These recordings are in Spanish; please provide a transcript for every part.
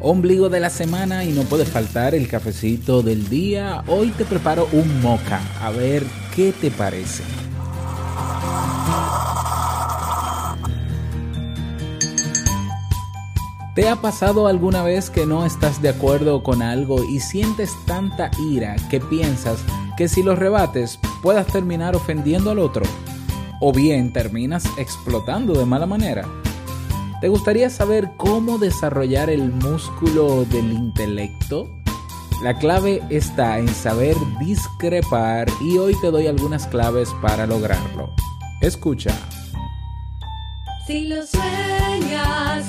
Ombligo de la semana y no puede faltar el cafecito del día. Hoy te preparo un moca. A ver qué te parece. ¿Te ha pasado alguna vez que no estás de acuerdo con algo y sientes tanta ira que piensas que si lo rebates puedas terminar ofendiendo al otro? ¿O bien terminas explotando de mala manera? ¿Te gustaría saber cómo desarrollar el músculo del intelecto? La clave está en saber discrepar y hoy te doy algunas claves para lograrlo. Escucha. Si lo sueñas,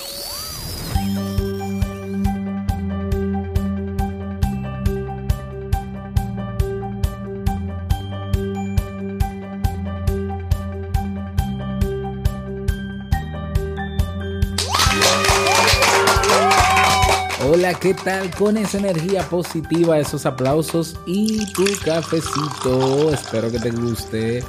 Hola, ¿qué tal? Con esa energía positiva, esos aplausos y tu cafecito. Espero que te guste.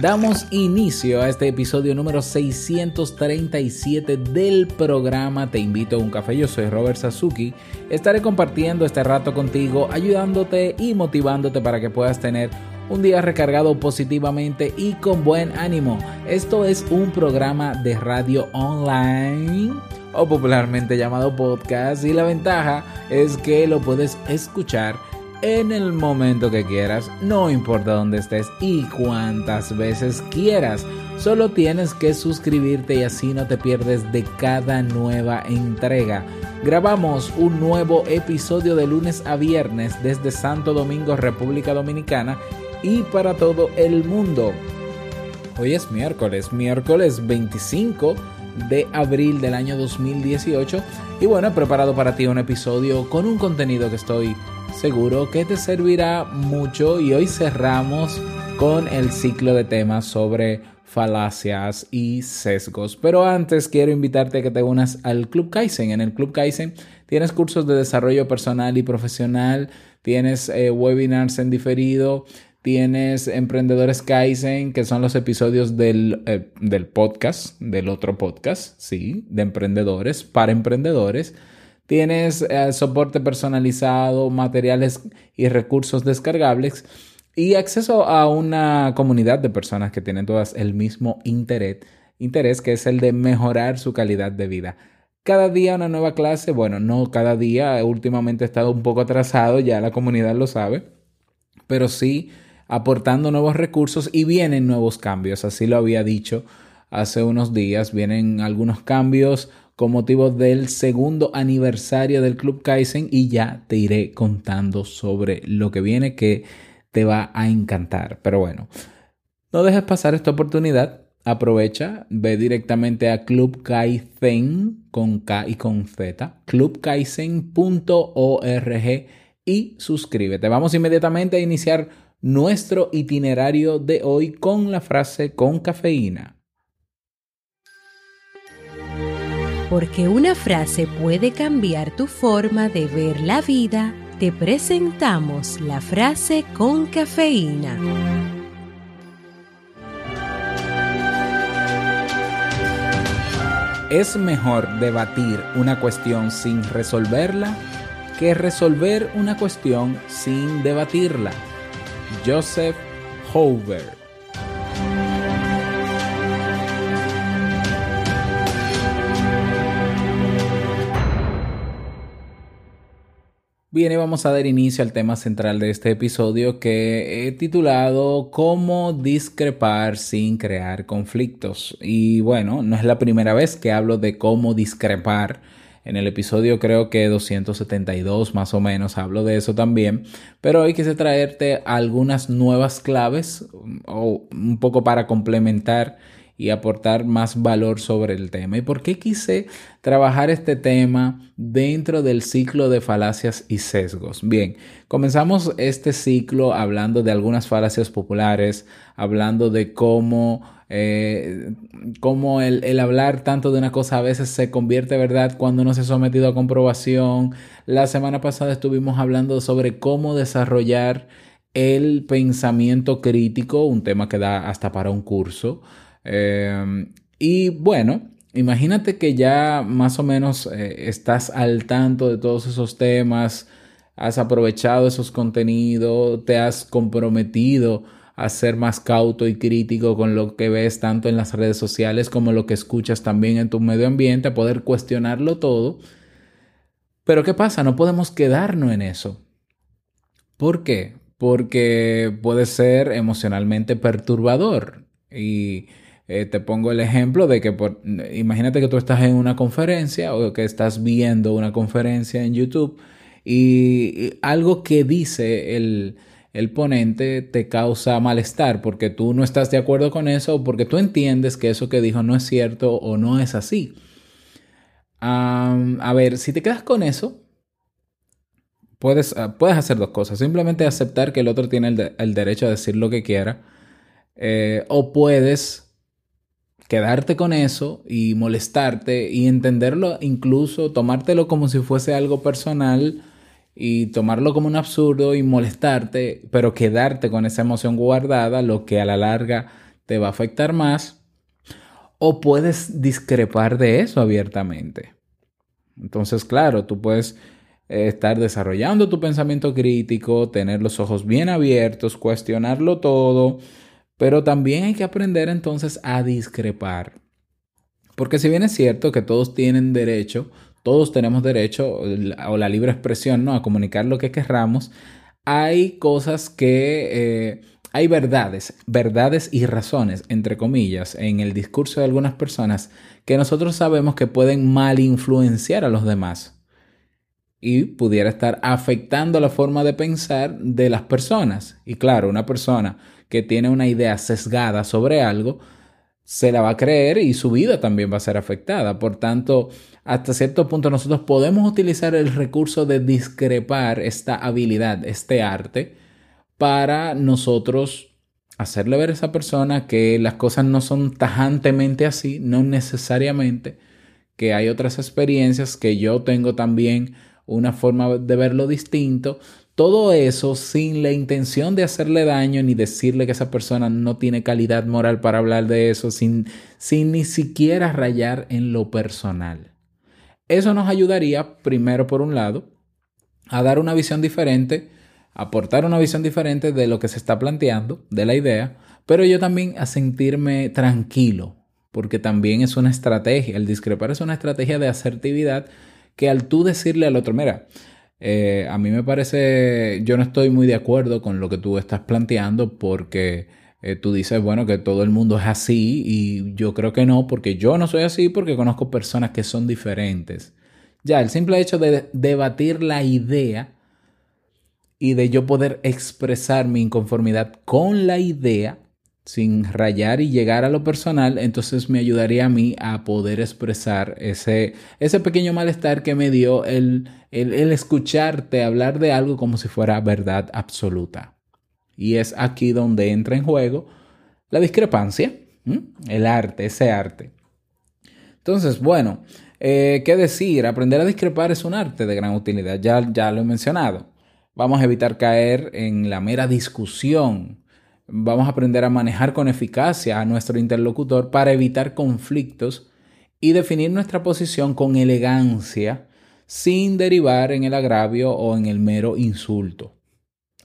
Damos inicio a este episodio número 637 del programa Te invito a un café. Yo soy Robert Sasuki. Estaré compartiendo este rato contigo, ayudándote y motivándote para que puedas tener un día recargado positivamente y con buen ánimo. Esto es un programa de radio online o popularmente llamado podcast y la ventaja es que lo puedes escuchar en el momento que quieras, no importa dónde estés y cuántas veces quieras. Solo tienes que suscribirte y así no te pierdes de cada nueva entrega. Grabamos un nuevo episodio de lunes a viernes desde Santo Domingo, República Dominicana y para todo el mundo. Hoy es miércoles, miércoles 25 de abril del año 2018 y bueno, he preparado para ti un episodio con un contenido que estoy seguro que te servirá mucho y hoy cerramos con el ciclo de temas sobre falacias y sesgos. Pero antes quiero invitarte a que te unas al Club Kaizen. En el Club Kaizen tienes cursos de desarrollo personal y profesional, tienes eh, webinars en diferido, tienes Emprendedores Kaizen, que son los episodios del, eh, del podcast, del otro podcast, sí, de emprendedores, para emprendedores. Tienes eh, soporte personalizado, materiales y recursos descargables y acceso a una comunidad de personas que tienen todas el mismo interés, interés que es el de mejorar su calidad de vida. Cada día una nueva clase, bueno, no cada día, últimamente he estado un poco atrasado, ya la comunidad lo sabe, pero sí aportando nuevos recursos y vienen nuevos cambios, así lo había dicho hace unos días, vienen algunos cambios con motivo del segundo aniversario del Club Kaizen y ya te iré contando sobre lo que viene que te va a encantar. Pero bueno, no dejes pasar esta oportunidad. Aprovecha, ve directamente a Club Kaizen con K y con Z, clubkaizen.org y suscríbete. Vamos inmediatamente a iniciar nuestro itinerario de hoy con la frase con cafeína. Porque una frase puede cambiar tu forma de ver la vida, te presentamos la frase con cafeína. Es mejor debatir una cuestión sin resolverla que resolver una cuestión sin debatirla. Joseph Hoover. Bien, y vamos a dar inicio al tema central de este episodio que he titulado Cómo discrepar sin crear conflictos. Y bueno, no es la primera vez que hablo de cómo discrepar En el episodio creo que 272 más o menos hablo de eso también, pero hoy quise traerte algunas nuevas claves o un poco para complementar y aportar más valor sobre el tema. ¿Y por qué quise trabajar este tema dentro del ciclo de falacias y sesgos? Bien, comenzamos este ciclo hablando de algunas falacias populares, hablando de cómo eh, cómo el, el, hablar tanto de una cosa a veces se convierte verdad cuando no se ha sometido a comprobación. La semana pasada estuvimos hablando sobre cómo desarrollar el pensamiento crítico, un tema que da hasta para un curso. Eh, y bueno, imagínate que ya más o menos eh, estás al tanto de todos esos temas, has aprovechado esos contenidos, te has comprometido a ser más cauto y crítico con lo que ves tanto en las redes sociales como lo que escuchas también en tu medio ambiente, a poder cuestionarlo todo. Pero ¿qué pasa? No podemos quedarnos en eso. ¿Por qué? Porque puede ser emocionalmente perturbador. Y eh, te pongo el ejemplo de que imagínate que tú estás en una conferencia o que estás viendo una conferencia en YouTube y algo que dice el, el ponente te causa malestar porque tú no estás de acuerdo con eso o porque tú entiendes que eso que dijo no es cierto o no es así. a ver, si te quedas con eso, puedes, ah, puedes hacer dos cosas. Simplemente aceptar que el otro tiene el, derecho a decir lo que quiera. Eh, o puedes quedarte con eso y molestarte y entenderlo, incluso tomártelo como si fuese algo personal y tomarlo como un absurdo y molestarte, pero quedarte con esa emoción guardada, lo que a la larga te va a afectar más, o puedes discrepar de eso abiertamente. Entonces, claro, tú puedes eh, estar desarrollando tu pensamiento crítico, tener los ojos bien abiertos, cuestionarlo todo, pero también hay que aprender entonces a discrepar. Porque si bien es cierto que todos tienen derecho todos tenemos derecho o la libre expresión ¿no? a comunicar lo que querramos, hay cosas que... Eh, hay verdades, verdades y razones, entre comillas, en el discurso de algunas personas que nosotros sabemos que pueden mal influenciar a los demás y pudiera estar afectando la forma de pensar de las personas. Y claro, una persona que tiene una idea sesgada sobre algo, se la va a creer y su vida también va a ser afectada. Por tanto, hasta cierto punto nosotros podemos utilizar el recurso de discrepar esta habilidad, este arte, para nosotros hacerle ver a esa persona que las cosas no son tajantemente así, no necesariamente, que hay otras experiencias, que yo tengo también una forma de verlo distinto. Todo eso sin la intención de hacerle daño ni decirle que esa persona no tiene calidad moral para hablar de eso, sin, sin ni siquiera rayar en lo personal. Eso nos ayudaría, primero por un lado, a dar una visión diferente, aportar una visión diferente de lo que se está planteando, de la idea, pero yo también a sentirme tranquilo, porque también es una estrategia, el discrepar es una estrategia de asertividad que al tú decirle al otro, mira, eh, a mí me parece, yo no estoy muy de acuerdo con lo que tú estás planteando porque eh, tú dices, bueno, que todo el mundo es así y yo creo que no, porque yo no soy así, porque conozco personas que son diferentes. Ya, el simple hecho de debatir la idea y de yo poder expresar mi inconformidad con la idea sin rayar y llegar a lo personal, entonces me ayudaría a mí a poder expresar ese, ese pequeño malestar que me dio el, el, escucharte hablar de algo como si fuera verdad absoluta. Y es aquí donde entra en juego la discrepancia, el arte, ese arte. Entonces, bueno, eh, ¿qué decir? Aprender a discrepar es un arte de gran utilidad, ya, ya lo he mencionado. Vamos a evitar caer en la mera discusión. Vamos a aprender a manejar con eficacia a nuestro interlocutor para evitar conflictos y definir nuestra posición con elegancia sin derivar en el agravio o en el mero insulto.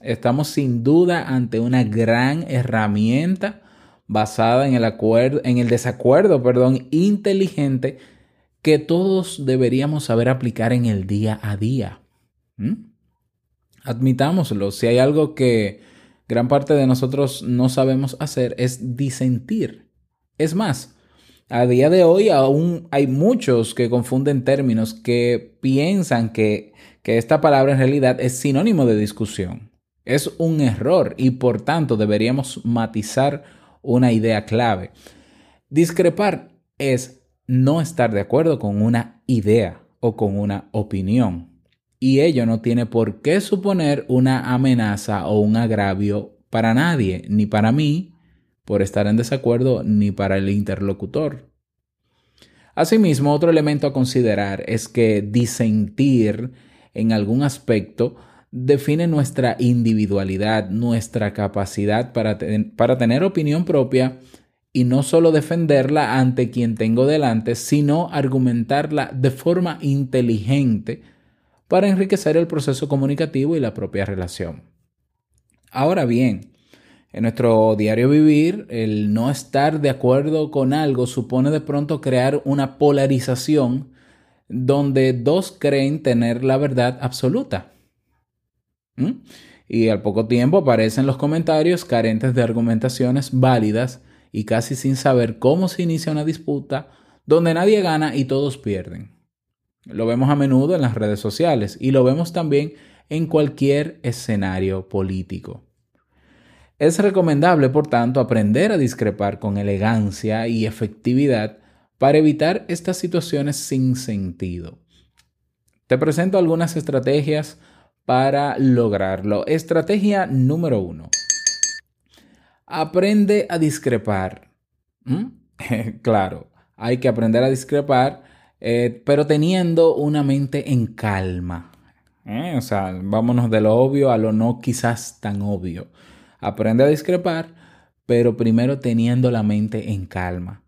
Estamos sin duda ante una gran herramienta basada en el, acuerdo, en el desacuerdo perdón, inteligente que todos deberíamos saber aplicar en el día a día. ¿Mm? Admitámoslo, si hay algo que gran parte de nosotros no sabemos hacer es disentir. Es más, A día de hoy aún hay muchos que confunden términos que piensan que, que esta palabra en realidad es sinónimo de discusión. Es un error y por tanto deberíamos matizar una idea clave. Discrepar es no estar de acuerdo con una idea o con una opinión. Y ello no tiene por qué suponer una amenaza o un agravio para nadie, ni para mí, por estar en desacuerdo, ni para el interlocutor. Asimismo, otro elemento a considerar es que disentir en algún aspecto define nuestra individualidad, nuestra capacidad para, para tener opinión propia y no solo defenderla ante quien tengo delante, sino argumentarla de forma inteligente para enriquecer el proceso comunicativo y la propia relación. Ahora bien, en nuestro diario vivir, el no estar de acuerdo con algo supone de pronto crear una polarización donde dos creen tener la verdad absoluta. ¿Mm? Y al poco tiempo aparecen los comentarios carentes de argumentaciones válidas y casi sin saber cómo se inicia una disputa donde nadie gana y todos pierden. Lo vemos a menudo en las redes sociales y lo vemos también en cualquier escenario político. Es recomendable, por tanto, aprender a discrepar con elegancia y efectividad para evitar estas situaciones sin sentido. Te presento algunas estrategias para lograrlo. Estrategia número uno. Aprende a discrepar. ¿Mm? claro, hay que aprender a discrepar, eh, pero teniendo una mente en calma. ¿eh? O sea, vámonos de lo obvio a lo no quizás tan obvio. Aprende a discrepar, pero primero teniendo la mente en calma.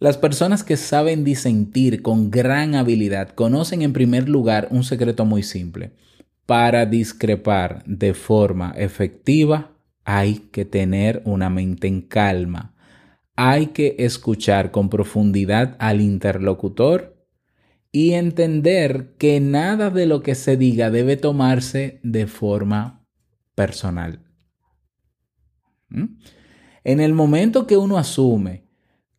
Las personas que saben disentir con gran habilidad conocen en primer lugar un secreto muy simple. Para discrepar de forma efectiva hay que tener una mente en calma. Hay que escuchar con profundidad al interlocutor y entender que nada de lo que se diga debe tomarse de forma personal. ¿Mm? En el momento que uno asume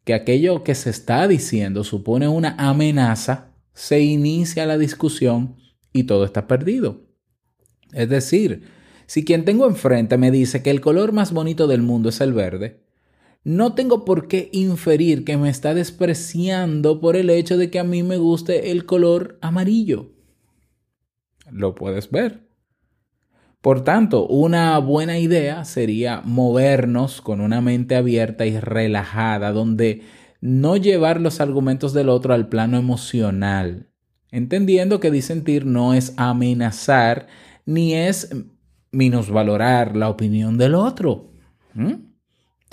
que aquello que se está diciendo supone una amenaza, se inicia la discusión y todo está perdido. Es decir, si quien tengo enfrente me dice que el color más bonito del mundo es el verde, no tengo por qué inferir que me está despreciando por el hecho de que a mí me guste el color amarillo. Lo puedes ver. Por tanto, una buena idea sería movernos con una mente abierta y relajada, donde no llevar los argumentos del otro al plano emocional, entendiendo que disentir no es amenazar ni es minusvalorar la opinión del otro.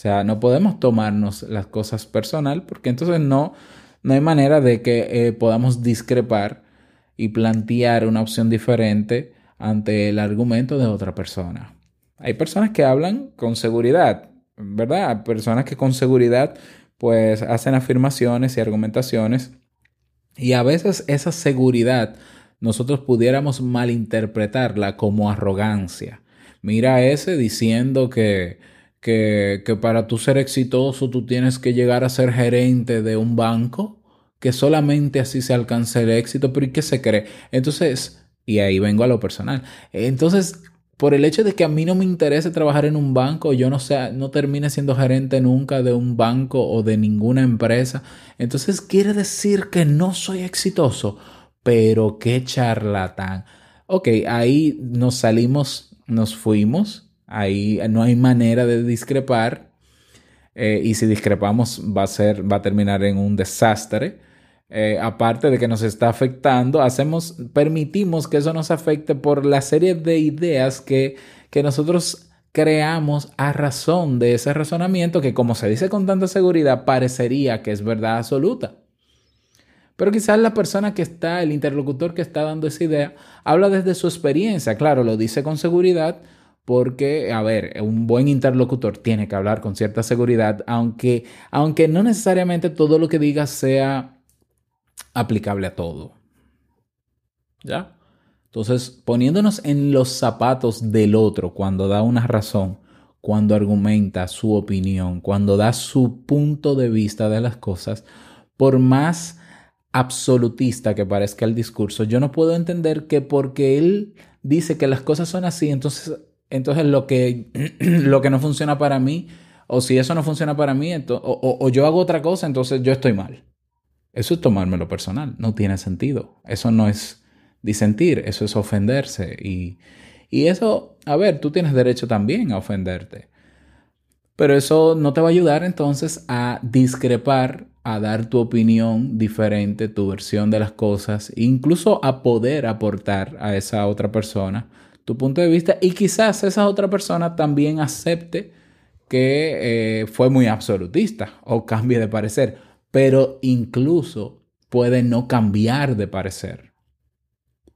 Sea, no podemos tomarnos las cosas personal porque entonces no, no hay manera de que eh, podamos discrepar y plantear una opción diferente ante el argumento de otra persona. Hay personas que hablan con seguridad, ¿verdad? Personas que con seguridad pues hacen afirmaciones y argumentaciones y a veces esa seguridad nosotros pudiéramos malinterpretarla como arrogancia. Mira ese diciendo que, que, para tú ser exitoso tú tienes que llegar a ser gerente de un banco, que solamente así se alcanza el éxito, pero ¿y qué se cree? Entonces, y ahí vengo a lo personal. Entonces, por el hecho de que a mí no me interese trabajar en un banco, yo no sea, no termine siendo gerente nunca de un banco o de ninguna empresa, entonces quiere decir que no soy exitoso pero qué charlatán. Ok, ahí nos salimos, nos fuimos, ahí no hay manera de discrepar. Eh, y si discrepamos va a ser, va a terminar en un desastre. Eh, aparte de que nos está afectando, hacemos, permitimos que eso nos afecte por la serie de ideas que, que nosotros creamos a razón de ese razonamiento que, como se dice con tanta seguridad, parecería que es verdad absoluta. Pero quizás la persona que está, el interlocutor que está dando esa idea, habla desde su experiencia. Claro, lo dice con seguridad porque, a ver, un buen interlocutor tiene que hablar con cierta seguridad, aunque, aunque no necesariamente todo lo que diga sea aplicable a todo. ¿Ya? Entonces, poniéndonos en los zapatos del otro cuando da una razón, cuando argumenta su opinión, cuando da su punto de vista de las cosas, por más absolutista que parezca el discurso, yo no puedo entender que porque él dice que las cosas son así, entonces, entonces lo, que, lo que no funciona para mí, o si eso no funciona para mí, o, o yo hago otra cosa, entonces yo estoy mal. Eso es tomármelo personal, no tiene sentido. Eso no es disentir, eso es ofenderse. Y, y eso, a ver, tú tienes derecho también a ofenderte. Pero eso no te va a ayudar entonces a discrepar, a dar tu opinión diferente, tu versión de las cosas, incluso a poder aportar a esa otra persona tu punto de vista y quizás esa otra persona también acepte que eh, fue muy absolutista o cambie de parecer, pero incluso puede no cambiar de parecer.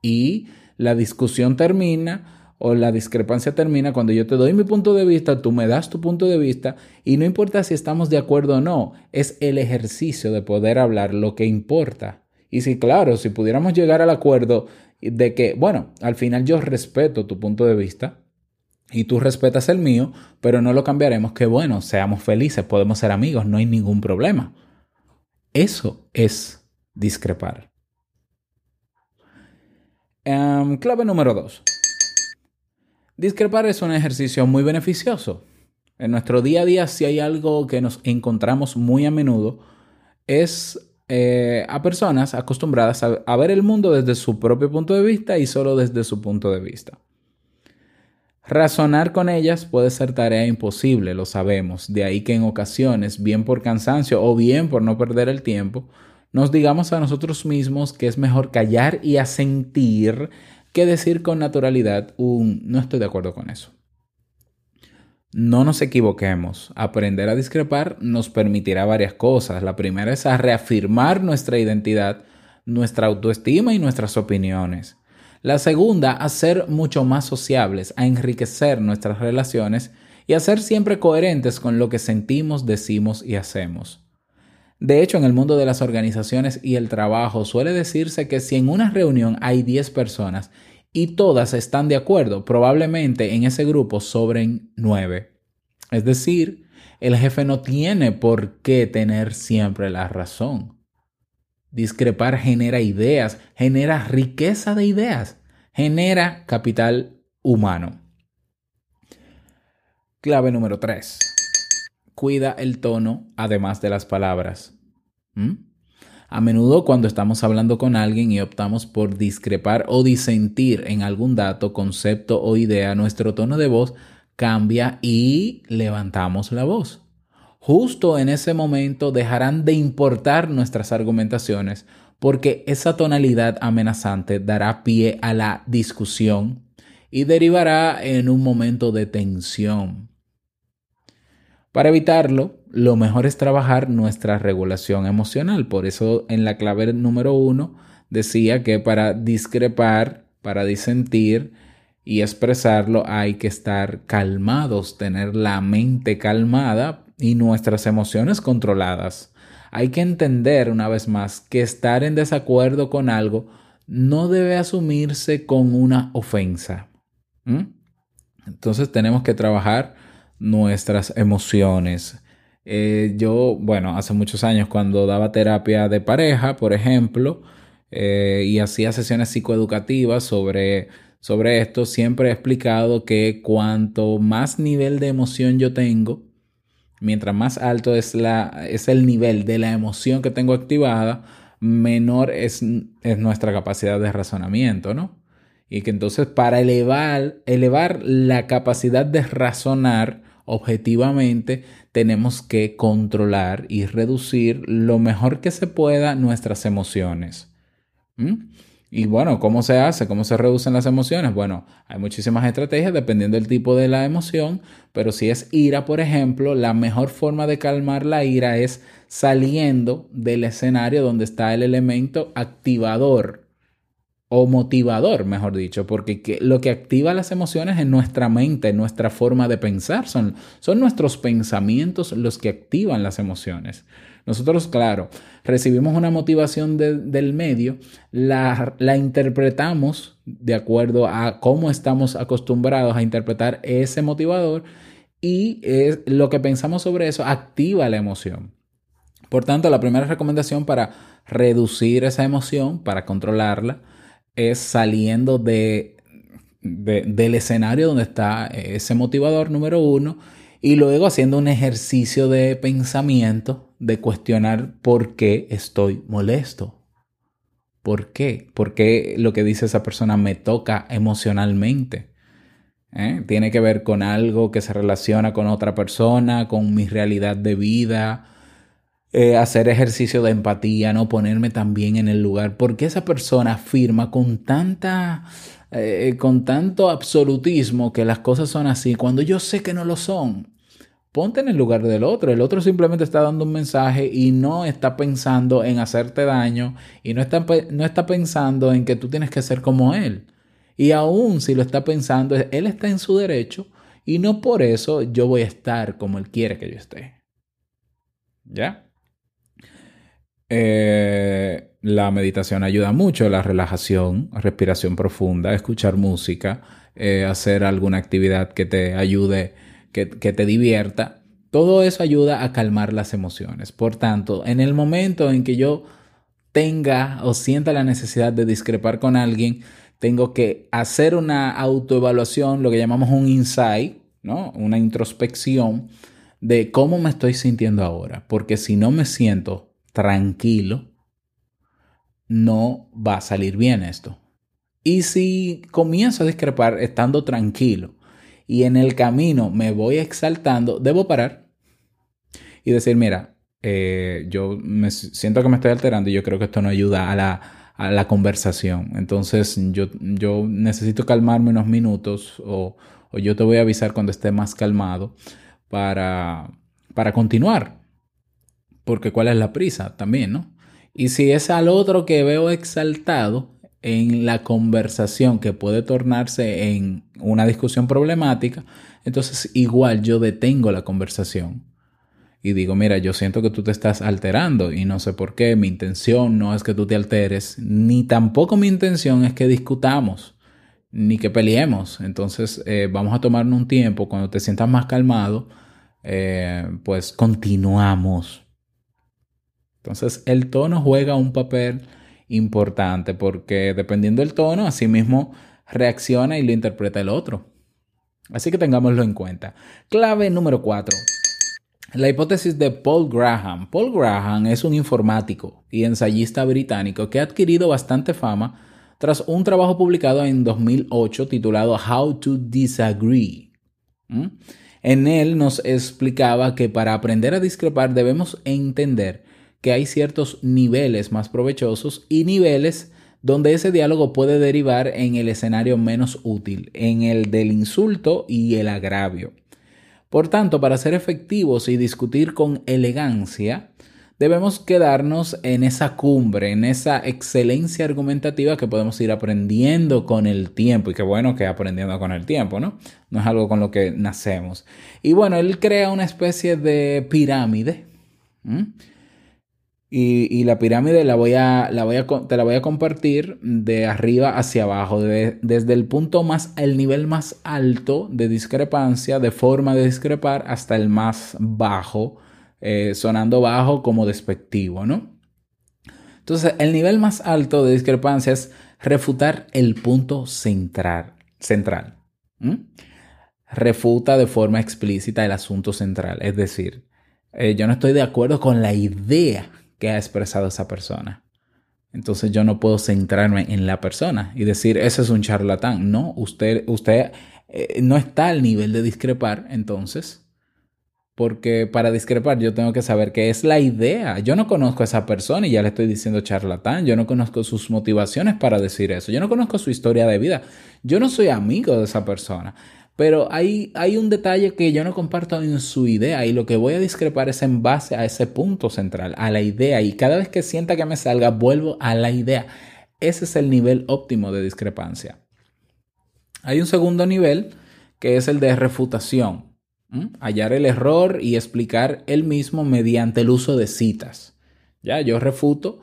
Y la discusión termina o la discrepancia termina cuando yo te doy mi punto de vista, tú me das tu punto de vista y no importa si estamos de acuerdo o no, es el ejercicio de poder hablar lo que importa. Y si claro, si pudiéramos llegar al acuerdo de que, bueno, al final yo respeto tu punto de vista y tú respetas el mío, pero no lo cambiaremos, que bueno, seamos felices, podemos ser amigos, no hay ningún problema. Eso es discrepar. Um, clave número dos. Discrepar es un ejercicio muy beneficioso. En nuestro día a día, si hay algo que nos encontramos muy a menudo, es eh, a personas acostumbradas a, a ver el mundo desde su propio punto de vista y solo desde su punto de vista. Razonar con ellas puede ser tarea imposible, lo sabemos, de ahí que en ocasiones, bien por cansancio o bien por no perder el tiempo, nos digamos a nosotros mismos que es mejor callar y asentir que decir con naturalidad un no estoy de acuerdo con eso. No nos equivoquemos. Aprender a discrepar nos permitirá varias cosas. La primera es a reafirmar nuestra identidad, nuestra autoestima y nuestras opiniones. La segunda, a ser mucho más sociables, a enriquecer nuestras relaciones y a ser siempre coherentes con lo que sentimos, decimos y hacemos. De hecho, en el mundo de las organizaciones y el trabajo suele decirse que si en una reunión hay 10 personas y todas están de acuerdo, probablemente en ese grupo sobren 9. Es decir, el jefe no tiene por qué tener siempre la razón. Discrepar genera ideas, genera riqueza de ideas, genera capital humano. Clave número 3 cuida el tono además de las palabras. ¿Mm? A menudo cuando estamos hablando con alguien y optamos por discrepar o disentir en algún dato, concepto o idea, nuestro tono de voz cambia y levantamos la voz. Justo en ese momento dejarán de importar nuestras argumentaciones porque esa tonalidad amenazante dará pie a la discusión y derivará en un momento de tensión. Para evitarlo, lo mejor es trabajar nuestra regulación emocional. Por eso en la clave número uno decía que para discrepar, para disentir y expresarlo hay que estar calmados, tener la mente calmada y nuestras emociones controladas. Hay que entender una vez más que estar en desacuerdo con algo no debe asumirse con una ofensa. Entonces tenemos que trabajar nuestras emociones. Eh, yo, bueno, hace muchos años cuando daba terapia de pareja, por ejemplo, eh, y hacía sesiones psicoeducativas sobre, sobre esto, siempre he explicado que cuanto más nivel de emoción yo tengo, mientras más alto es, la, es el nivel de la emoción que tengo activada, menor es, es nuestra capacidad de razonamiento, ¿no? Y que entonces para elevar, elevar la capacidad de razonar, objetivamente tenemos que controlar y reducir lo mejor que se pueda nuestras emociones. ¿Mm? Y bueno, ¿cómo se hace? ¿Cómo se reducen las emociones? Bueno, hay muchísimas estrategias dependiendo del tipo de la emoción, pero si es ira, por ejemplo, la mejor forma de calmar la ira es saliendo del escenario donde está el elemento activador o motivador, mejor dicho, porque lo que activa las emociones es nuestra mente, nuestra forma de pensar, son, son nuestros pensamientos los que activan las emociones. Nosotros, claro, recibimos una motivación del medio, la, la interpretamos de acuerdo a cómo estamos acostumbrados a interpretar ese motivador y es, lo que pensamos sobre eso activa la emoción. Por tanto, la primera recomendación para reducir esa emoción, para controlarla, es saliendo de, de- del escenario donde está ese motivador número uno y luego haciendo un ejercicio de pensamiento, de cuestionar por qué estoy molesto. ¿Por qué? ¿Por qué lo que dice esa persona me toca emocionalmente? ¿Eh? Tiene que ver con algo que se relaciona con otra persona, con mi realidad de vida, eh, hacer ejercicio de empatía, no ponerme también en el lugar. ¿Por qué esa persona afirma con tanta, eh, con tanto absolutismo que las cosas son así cuando yo sé que no lo son? Ponte en el lugar del otro. El otro simplemente está dando un mensaje y no está pensando en hacerte daño y no está, no está pensando en que tú tienes que ser como él. Y aún si lo está pensando, él está en su derecho y no por eso yo voy a estar como él quiere que yo esté. ¿Ya? Eh, la meditación ayuda mucho, la relajación, respiración profunda, escuchar música, eh, hacer alguna actividad que te ayude, que, que te divierta. Todo eso ayuda a calmar las emociones. Por tanto, en el momento en que yo tenga o sienta la necesidad de discrepar con alguien, tengo que hacer una autoevaluación, lo que llamamos un insight, ¿no? Una introspección de cómo me estoy sintiendo ahora. Porque si no me siento tranquilo, no va a salir bien esto. Y si comienzo a discrepar estando tranquilo y en el camino me voy exaltando, debo parar y decir, mira, eh, yo me siento que me estoy alterando y yo creo que esto no ayuda a la, a la conversación. Entonces yo, yo necesito calmarme unos minutos o, o yo te voy a avisar cuando esté más calmado para, para continuar. Porque cuál es la prisa también, ¿no? Y si es al otro que veo exaltado en la conversación que puede tornarse en una discusión problemática, entonces igual yo detengo la conversación y digo, mira, yo siento que tú te estás alterando y no sé por qué, mi intención no es que tú te alteres, ni tampoco mi intención es que discutamos, ni que peleemos. Entonces eh, vamos a tomarnos un tiempo, cuando te sientas más calmado, eh, pues continuamos. Entonces el tono juega un papel importante porque dependiendo del tono, así mismo reacciona y lo interpreta el otro. Así que tengámoslo en cuenta. Clave número 4. La hipótesis de Paul Graham. Paul Graham es un informático y ensayista británico que ha adquirido bastante fama tras un trabajo publicado en 2008 titulado How to Disagree. ¿Mm? En él nos explicaba que para aprender a discrepar debemos entender que hay ciertos niveles más provechosos y niveles donde ese diálogo puede derivar en el escenario menos útil, en el del insulto y el agravio. Por tanto, para ser efectivos y discutir con elegancia, debemos quedarnos en esa cumbre, en esa excelencia argumentativa que podemos ir aprendiendo con el tiempo. Y qué bueno que aprendiendo con el tiempo, ¿no? No es algo con lo que nacemos. Y bueno, él crea una especie de pirámide. Y, la pirámide la voy a, la voy a, te la voy a compartir de arriba hacia abajo, de- desde el punto más, el nivel más alto de discrepancia, de forma de discrepar, hasta el más bajo, eh, sonando bajo como despectivo, ¿no? Entonces, el nivel más alto de discrepancia es refutar el punto central. central. Refuta de forma explícita el asunto central, es decir, eh, yo no estoy de acuerdo con la idea que ha expresado esa persona. Entonces yo no puedo centrarme en la persona y decir, ese es un charlatán. No, usted, usted eh, no está al nivel de discrepar, entonces, porque para discrepar yo tengo que saber qué es la idea. Yo no conozco a esa persona y ya le estoy diciendo charlatán. Yo no conozco sus motivaciones para decir eso. Yo no conozco su historia de vida. Yo no soy amigo de esa persona. Pero hay, hay un detalle que yo no comparto en su idea y lo que voy a discrepar es en base a ese punto central, a la idea. Y cada vez que sienta que me salga, vuelvo a la idea. Ese es el nivel óptimo de discrepancia. Hay un segundo nivel que es el de refutación. Hallar el error y explicar el mismo mediante el uso de citas. Ya, yo refuto.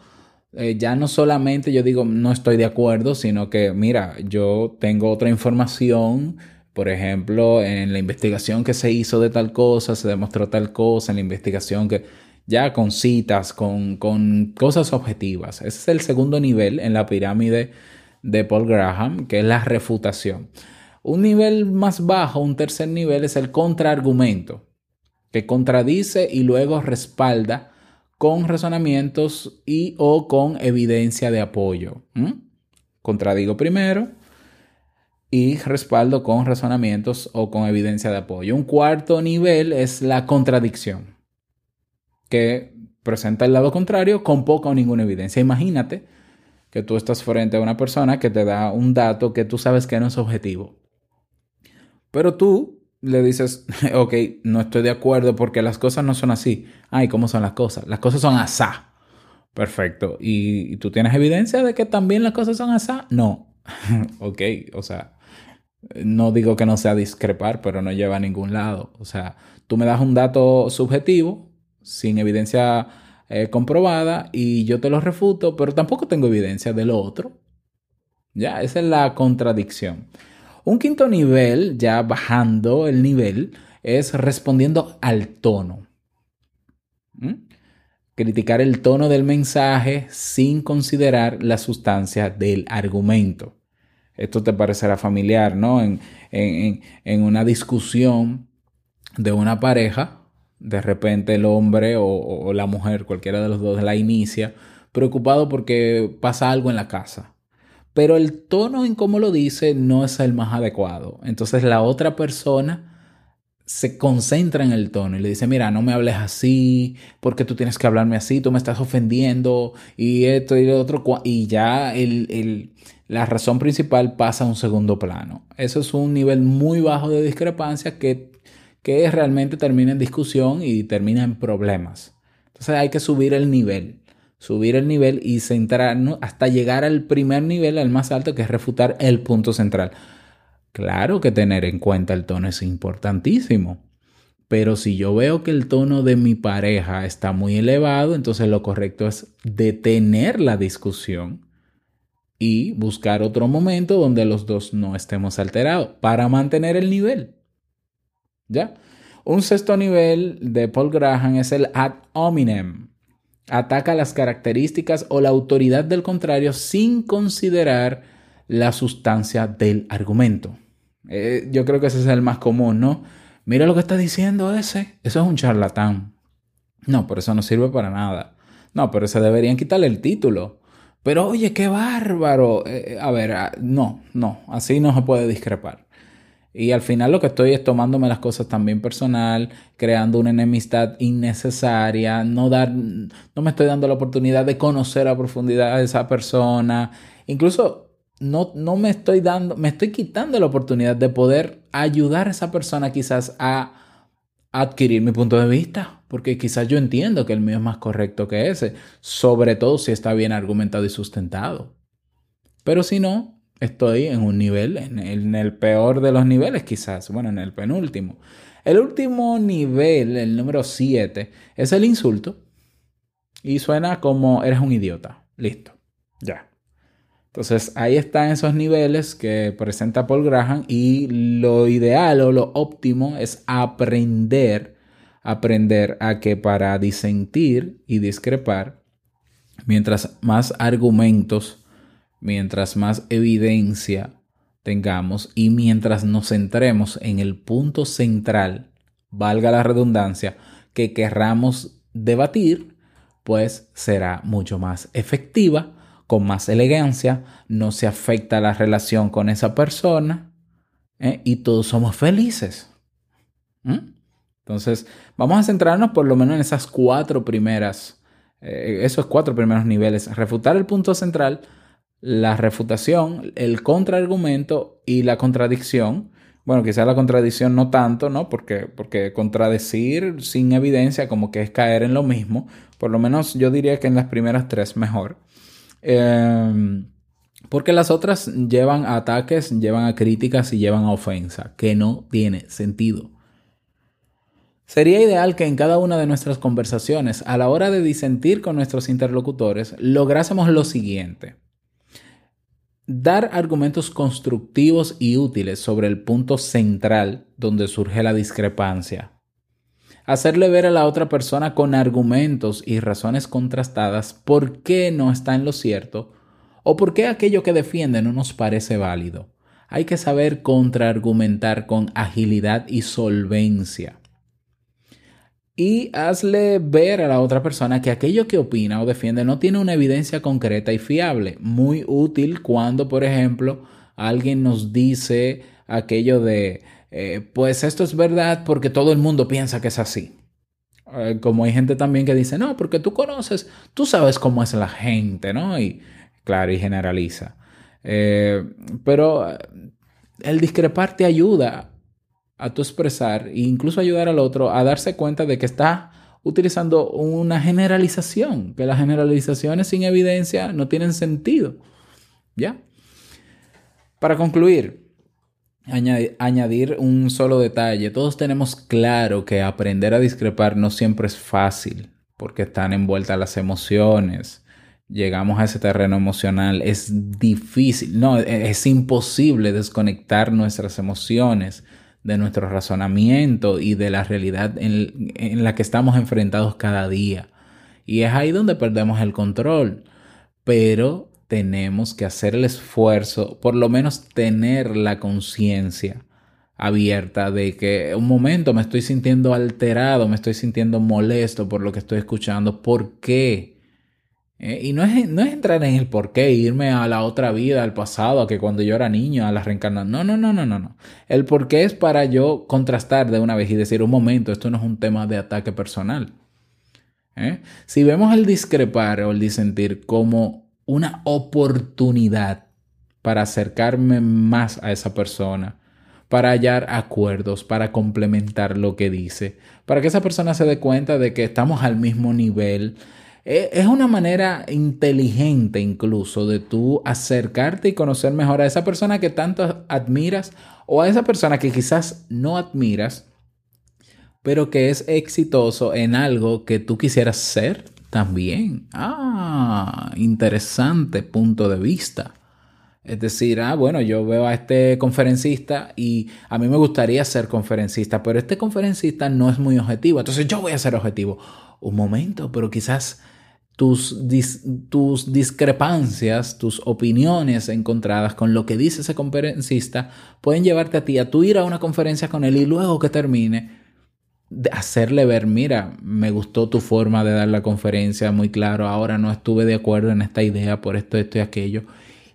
eh, ya no solamente yo digo no estoy de acuerdo, sino que mira, yo tengo otra información Por ejemplo, en la investigación que se hizo de tal cosa, se demostró tal cosa, en la investigación que ya con citas, con, con cosas objetivas. Ese es el segundo nivel en la pirámide de Paul Graham, que es la refutación. Un nivel más bajo, un tercer nivel, es el contraargumento, que contradice y luego respalda con razonamientos y o con evidencia de apoyo. Contradigo primero y respaldo con razonamientos o con evidencia de apoyo. Un cuarto nivel es la contradicción, que presenta el lado contrario con poca o ninguna evidencia. Imagínate que tú estás frente a una persona que te da un dato que tú sabes que no es objetivo. Pero tú le dices, ok, no estoy de acuerdo porque las cosas no son así. Ay, ¿cómo son las cosas? Las cosas son asá. Perfecto. ¿Y, tú tienes evidencia de que también las cosas son asá? No. ok, o sea, no digo que no sea discrepar, pero no lleva a ningún lado. O sea, tú me das un dato subjetivo, sin evidencia eh, comprobada, y yo te lo refuto, pero tampoco tengo evidencia de lo otro. Ya, esa es la contradicción. Un quinto nivel, ya bajando el nivel, es respondiendo al tono. ¿Mm? Criticar el tono del mensaje sin considerar la sustancia del argumento. Esto te parecerá familiar, ¿no? En, una discusión de una pareja, de repente el hombre o, la mujer, cualquiera de los dos, la inicia, preocupado porque pasa algo en la casa pero el tono en cómo lo dice no es el más adecuado. Entonces la otra persona se concentra en el tono y le dice, mira, no me hables así, porque tú tienes que hablarme así, tú me estás ofendiendo y esto y lo otro, y ya el, la razón principal pasa a un segundo plano. Eso es un nivel muy bajo de discrepancia que, que realmente termina en discusión y termina en problemas. Entonces hay que subir el nivel subir el nivel y centrarnos hasta llegar al primer nivel, al más alto, que es refutar el punto central. Claro que tener en cuenta el tono es importantísimo, pero si yo veo que el tono de mi pareja está muy elevado, entonces lo correcto es detener la discusión y buscar otro momento donde los dos no estemos alterados para mantener el nivel. ¿Ya? Un sexto nivel de Paul Graham es el ad hominem ataca las características o la autoridad del contrario sin considerar la sustancia del argumento. Eh, yo creo que ese es el más común, ¿no? Mira lo que está diciendo ese. Eso es un charlatán. No, pero eso no sirve para nada. No, pero se deberían quitarle el título. Pero oye, qué bárbaro. Eh, a ver, ah, no, no, así no se puede discrepar. Y al final lo que estoy es tomándome las cosas también personal, creando una enemistad innecesaria, no dar, no me estoy dando la oportunidad de conocer a profundidad a esa persona. Incluso no, no me estoy dando, me estoy quitando la oportunidad de poder ayudar a esa persona quizás a adquirir mi punto de vista, porque quizás yo entiendo que el mío es más correcto que ese, sobre todo si está bien argumentado y sustentado. Pero si no, estoy en un nivel, en el, peor de los niveles quizás, bueno, en el penúltimo. El último nivel, el número 7, es el insulto. Y suena como eres un idiota. Listo. Ya. Entonces ahí están esos niveles que presenta Paul Graham y lo ideal o lo óptimo es aprender, aprender a que para disentir y discrepar, mientras más argumentos mientras más evidencia tengamos y mientras nos centremos en el punto central, valga la redundancia, que querramos debatir, pues será mucho más efectiva, con más elegancia, no se afecta la relación con esa persona ¿eh? y todos somos felices. Entonces, vamos a centrarnos por lo menos en esas cuatro primeras, eh, esos cuatro primeros niveles, refutar el punto central, la refutación, el contraargumento y la contradicción. Bueno, quizá la contradicción no tanto, ¿no? Porque, porque contradecir sin evidencia como que es caer en lo mismo. Por lo menos yo diría que en las primeras tres mejor. Em, porque las otras llevan a ataques, llevan a críticas y llevan a ofensa, que no tiene sentido. Sería ideal que en cada una de nuestras conversaciones, a la hora de disentir con nuestros interlocutores, lográsemos lo siguiente dar argumentos constructivos y útiles sobre el punto central donde surge la discrepancia. Hacerle ver a la otra persona con argumentos y razones contrastadas por qué no está en lo cierto o por qué aquello que defiende no nos parece válido. Hay que saber contraargumentar con agilidad y solvencia. Y hazle ver a la otra persona que aquello que opina o defiende no tiene una evidencia concreta y fiable. Muy útil cuando, por ejemplo, alguien nos dice aquello de, eh, pues esto es verdad porque todo el mundo piensa que es así. Eh, como hay gente también que dice, no, porque tú conoces, tú sabes cómo es la gente, ¿no? Y claro, y generaliza. Eh, pero el discrepar te ayuda a tu expresar e incluso ayudar al otro a darse cuenta de que está utilizando una generalización, que las generalizaciones sin evidencia no tienen sentido. ¿Ya? Para concluir, añadir un solo detalle. Todos tenemos claro que aprender a discrepar no siempre es fácil, porque están envueltas las emociones. Llegamos a ese terreno emocional, es difícil, no, e-, es imposible desconectar nuestras emociones de nuestro razonamiento y de la realidad en, en la que estamos enfrentados cada día. Y es ahí donde perdemos el control. Pero tenemos que hacer el esfuerzo, por lo menos tener la conciencia abierta de que un momento me estoy sintiendo alterado, me estoy sintiendo molesto por lo que estoy escuchando, ¿por qué? Eh, y no es, no es entrar en el por qué, irme a la otra vida, al pasado, a que cuando yo era niño, a la reencarnación. No, no, no, no, no, no. El por qué es para yo contrastar de una vez y decir, un momento, esto no es un tema de ataque personal. ¿Eh? Si vemos el discrepar o el disentir como una oportunidad para acercarme más a esa persona, para hallar acuerdos, para complementar lo que dice, para que esa persona se dé cuenta de que estamos al mismo nivel. E, es una manera inteligente incluso de tú acercarte y conocer mejor a esa persona que tanto admiras o a esa persona que quizás no admiras, pero que es exitoso en algo que tú quisieras ser también. Ah, interesante punto de vista. Es decir, ah, bueno, yo veo a este conferencista y a mí me gustaría ser conferencista, pero este conferencista no es muy objetivo, entonces yo voy a ser objetivo. Un momento, pero quizás tus, tus discrepancias, tus opiniones encontradas con lo que dice ese conferencista pueden llevarte a ti a tú ir a una conferencia con él y luego que termine hacerle ver, mira, me gustó tu forma de dar la conferencia muy claro, ahora no estuve de acuerdo en esta idea por esto, esto y aquello.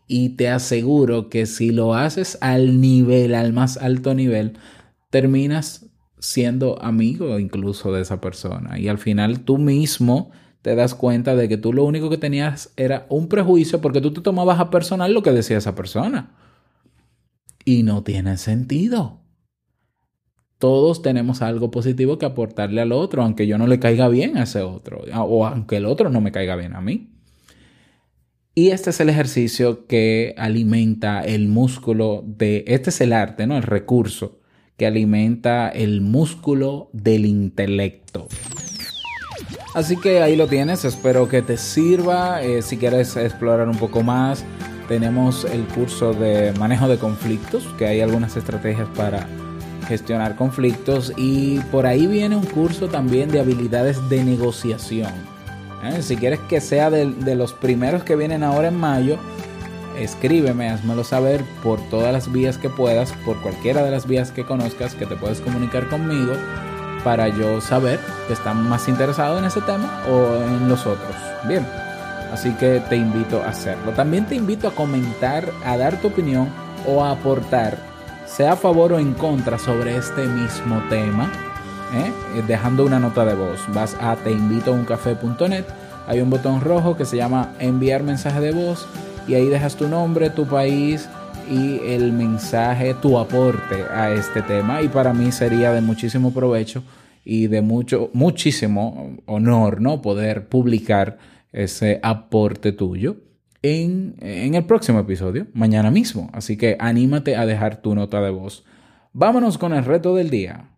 Y te aseguro que si lo haces al nivel, al más alto nivel, terminas siendo amigo incluso de esa persona. Y al final tú mismo te das cuenta de que tú lo único que tenías era un prejuicio porque tú te tomabas a personal lo que decía esa persona. Y no tiene sentido todos tenemos algo positivo que aportarle al otro, aunque yo no le caiga bien a ese otro, o aunque el otro no me caiga bien a mí. Y este es el ejercicio que alimenta el músculo de, este es el arte, ¿no? El recurso que alimenta el músculo del intelecto. Así que ahí lo tienes, espero que te sirva. Eh, si quieres explorar un poco más, tenemos el curso de manejo de conflictos, que hay algunas estrategias para gestionar conflictos y por ahí viene un curso también de habilidades de negociación. ¿Eh? Si quieres que sea de, de, los primeros que vienen ahora en mayo, escríbeme, házmelo saber por todas las vías que puedas, por cualquiera de las vías que conozcas que te puedes comunicar conmigo para yo saber que estás más interesado en ese tema o en los otros. Bien, así que te invito a hacerlo. También te invito a comentar, a dar tu opinión o a aportar sea a favor o en contra sobre este mismo tema, ¿eh? Eh, dejando una nota de voz. Vas a teinvitouncafé.net, hay un botón rojo que se llama enviar mensaje de voz y ahí dejas tu nombre, tu país y el mensaje, tu aporte a este tema. Y para mí sería de muchísimo provecho y de mucho, muchísimo honor, ¿no? Poder publicar ese aporte tuyo en, el próximo episodio, mañana mismo. Así que anímate a dejar tu nota de voz. Vámonos con el reto del día.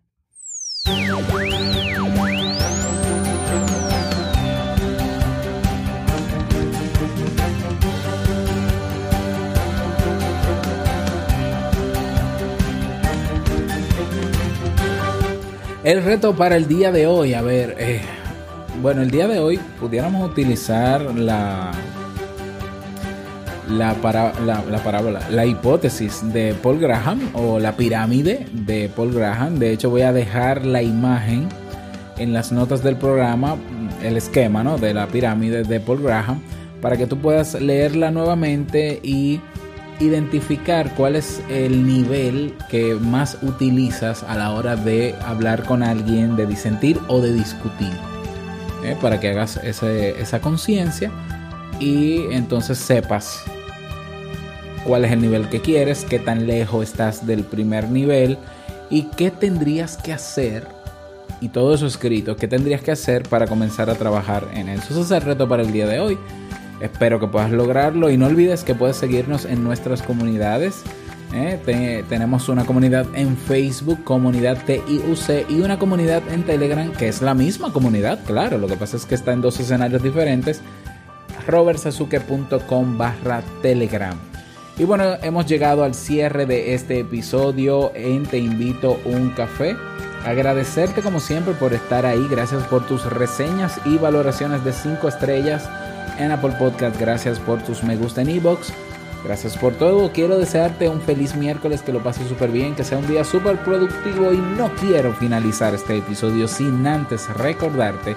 El reto para el día de hoy, a ver, eh, bueno, el día de hoy pudiéramos utilizar la, la, para, la, la parábola, la hipótesis de Paul Graham o la pirámide de Paul Graham. De hecho, voy a dejar la imagen en las notas del programa, el esquema ¿no? de la pirámide de Paul Graham, para que tú puedas leerla nuevamente y identificar cuál es el nivel que más utilizas a la hora de hablar con alguien, de disentir o de discutir. ¿eh? Para que hagas esa conciencia y entonces sepas cuál es el nivel que quieres, qué tan lejos estás del primer nivel y qué tendrías que hacer. Y todo eso escrito, qué tendrías que hacer para comenzar a trabajar en eso. Ese es el reto para el día de hoy. Espero que puedas lograrlo y no olvides que puedes seguirnos en nuestras comunidades. ¿eh? Te- tenemos una comunidad en Facebook, comunidad TIUC, y una comunidad en Telegram que es la misma comunidad, claro. Lo que pasa es que está en dos escenarios diferentes. robertsazuke.com barra Telegram. Y bueno, hemos llegado al cierre de este episodio en Te invito un café. Agradecerte como siempre por estar ahí. Gracias por tus reseñas y valoraciones de 5 estrellas en Apple Podcast. Gracias por tus me gusta en iBox. Gracias por todo. Quiero desearte un feliz miércoles, que lo pases súper bien, que sea un día súper productivo y no quiero finalizar este episodio sin antes recordarte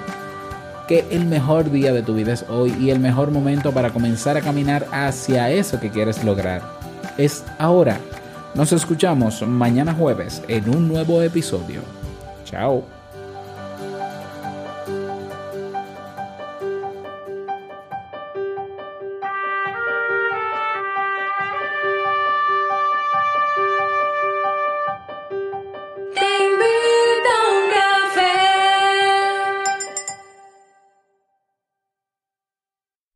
que el mejor día de tu vida es hoy y el mejor momento para comenzar a caminar hacia eso que quieres lograr es ahora. Nos escuchamos mañana jueves en un nuevo episodio. Chao.